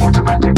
automatic.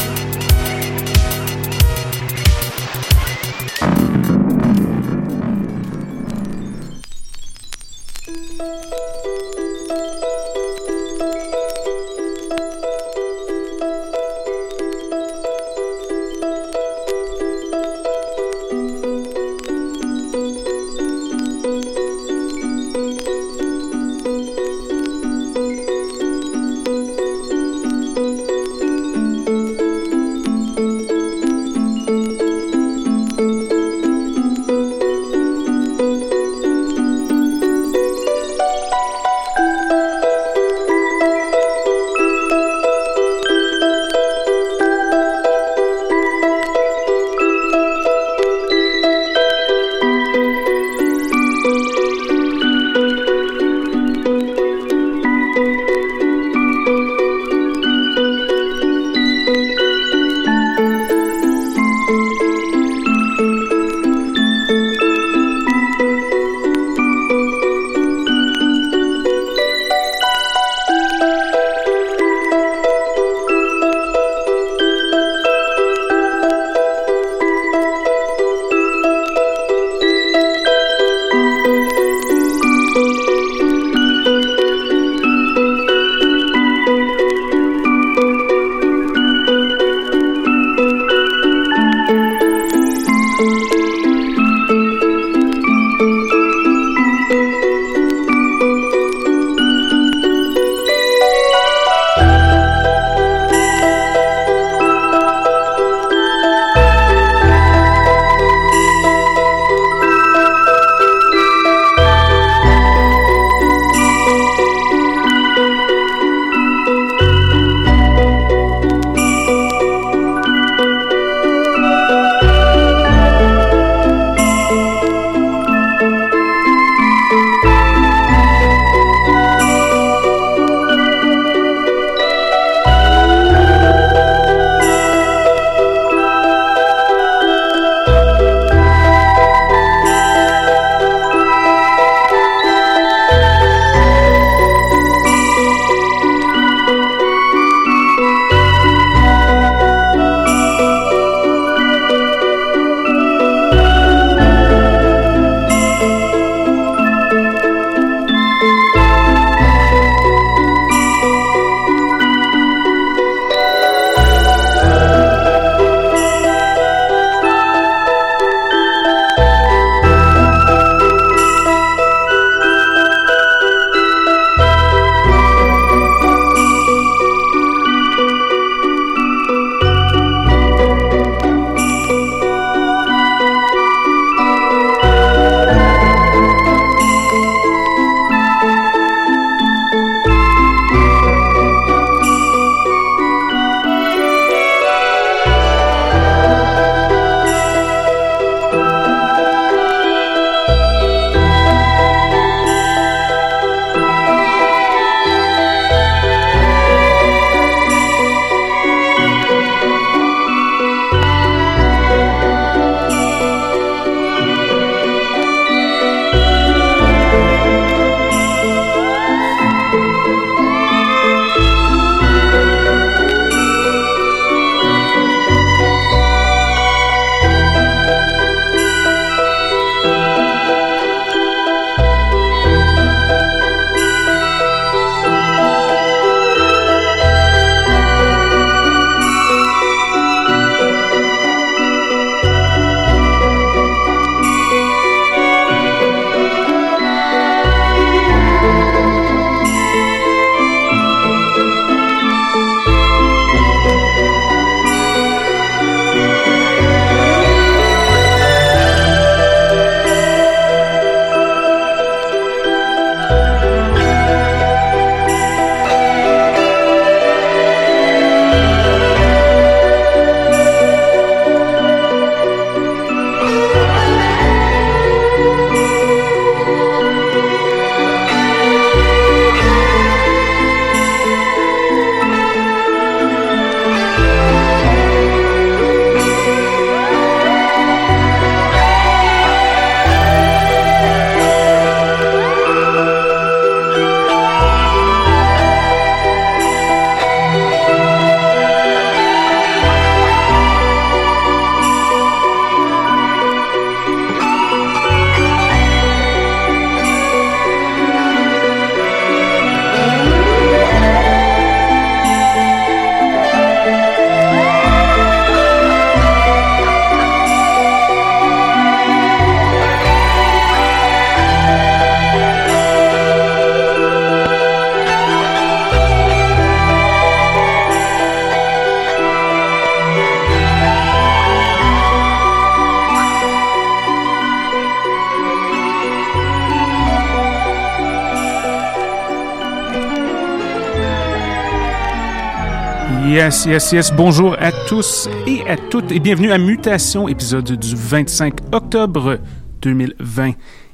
Yes, yes, yes. Bonjour à tous et à toutes et bienvenue à Mutation, épisode du 25 octobre 2020.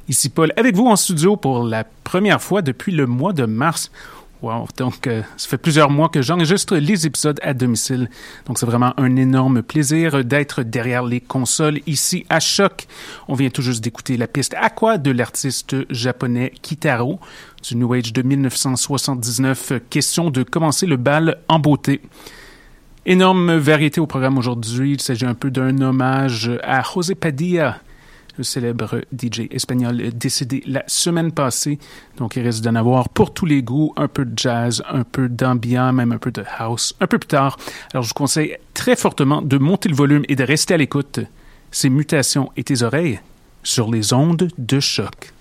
Ici Paul avec vous en studio pour la première fois depuis le mois de mars. Wow, donc euh, ça fait plusieurs mois que j'enregistre les épisodes à domicile. Donc c'est vraiment un énorme plaisir d'être derrière les consoles ici à Choc. On vient tout juste d'écouter la piste Aqua de l'artiste japonais Kitaro du New Age de 1979. Question de commencer le bal en beauté. Énorme variété au programme aujourd'hui. Il s'agit un peu d'un hommage à José Padilla, le célèbre DJ espagnol décédé la semaine passée. Donc, il risque d'en avoir pour tous les goûts, un peu de jazz, un peu d'ambiance, même un peu de house, un peu plus tard. Alors, je vous conseille très fortement de monter le volume et de rester à l'écoute. Ces mutations et tes oreilles sur les ondes de choc.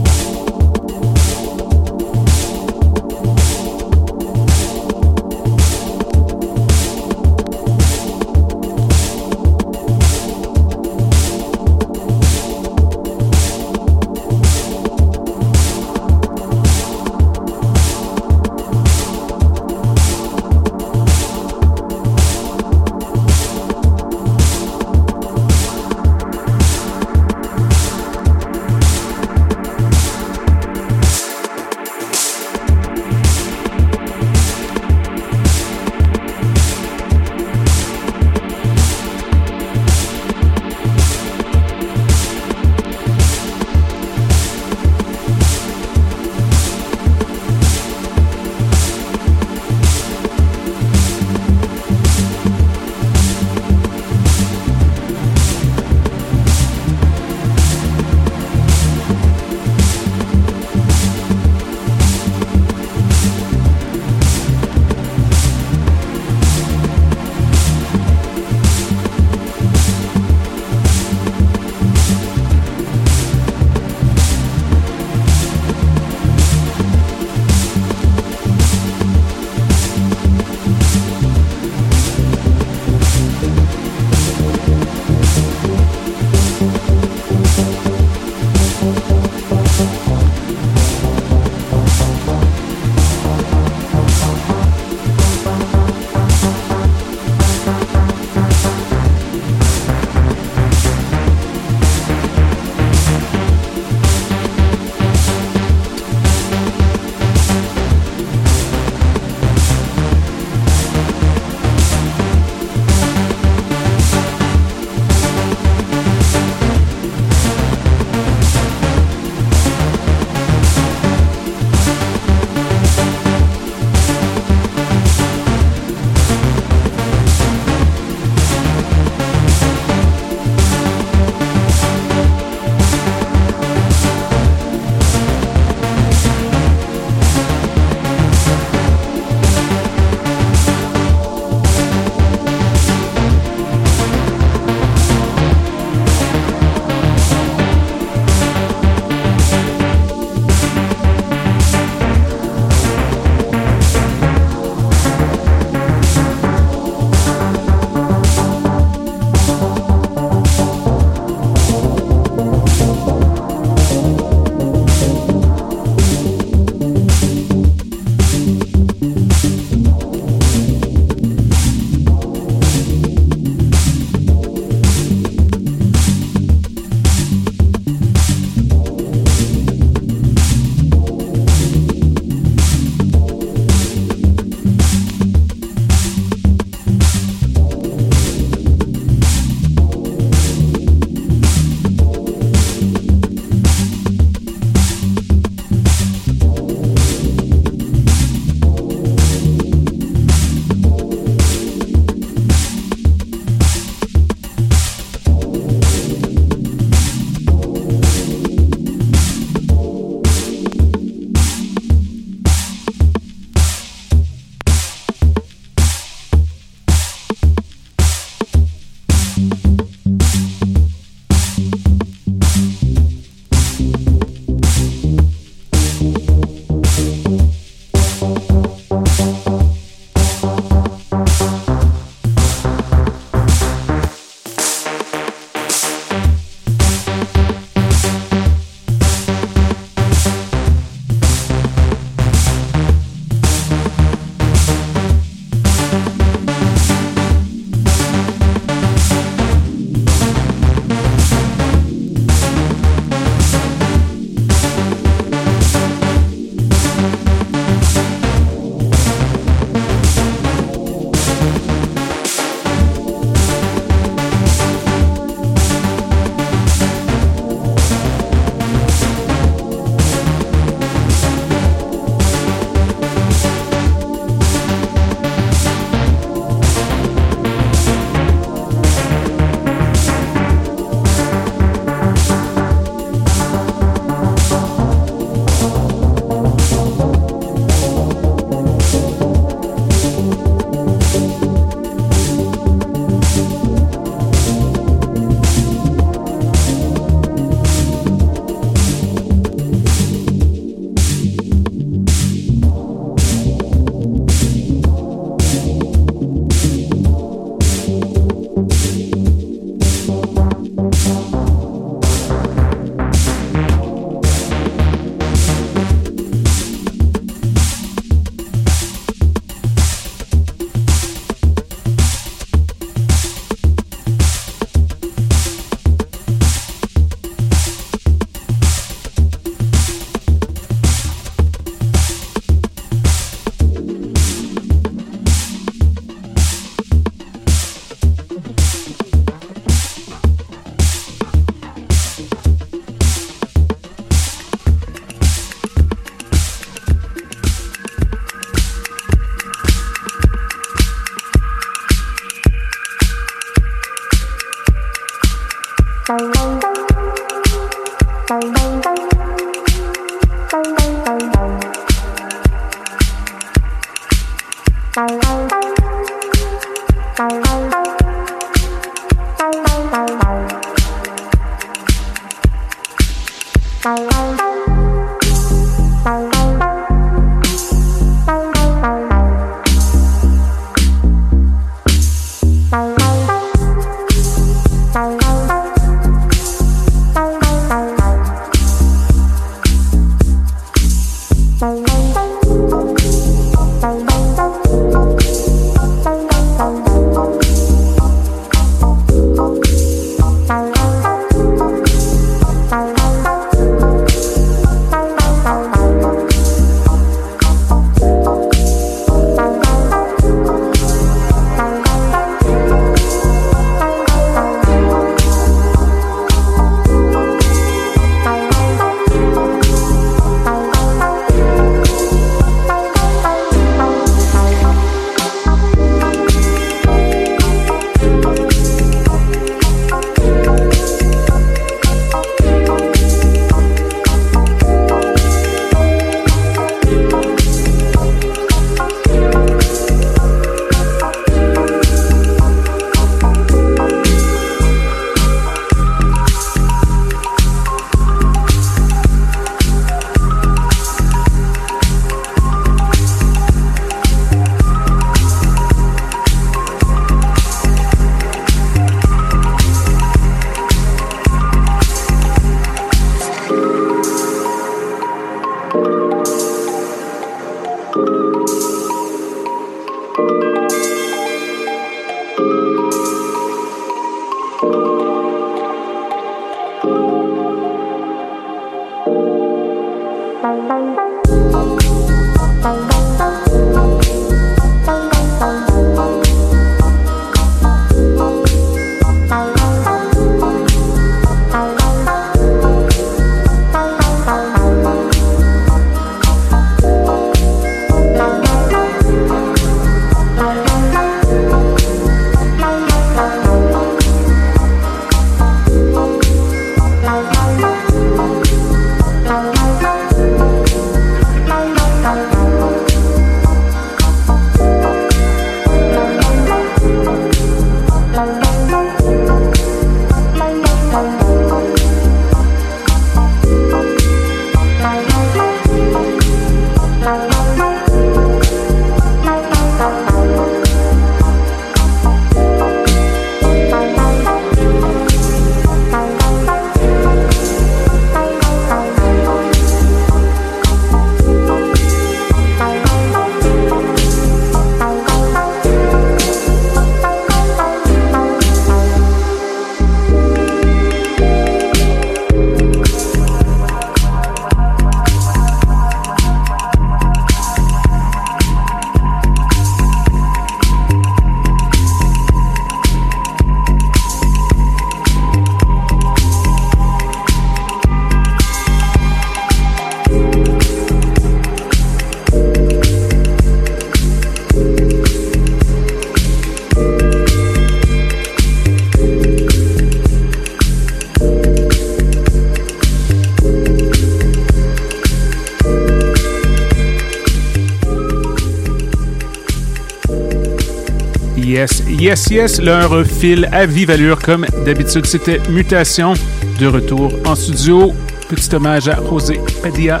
Yes, yes, leur fil à vive allure comme d'habitude. C'était Mutation de retour en studio. Petit hommage à José Padilla.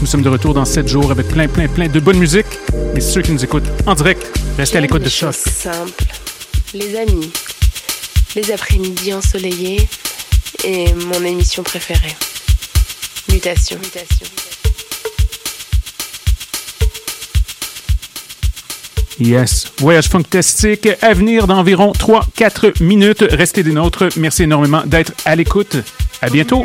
Nous sommes de retour dans 7 jours avec plein, plein, plein de bonne musique. Et ceux qui nous écoutent en direct, restez à l'écoute de Choc. simple, les amis, les après-midi ensoleillés et mon émission préférée. Mutation. Mutation. Yes. Voyage fantastique à venir d'environ 3-4 minutes. Restez des nôtres. Merci énormément d'être à l'écoute. À bientôt.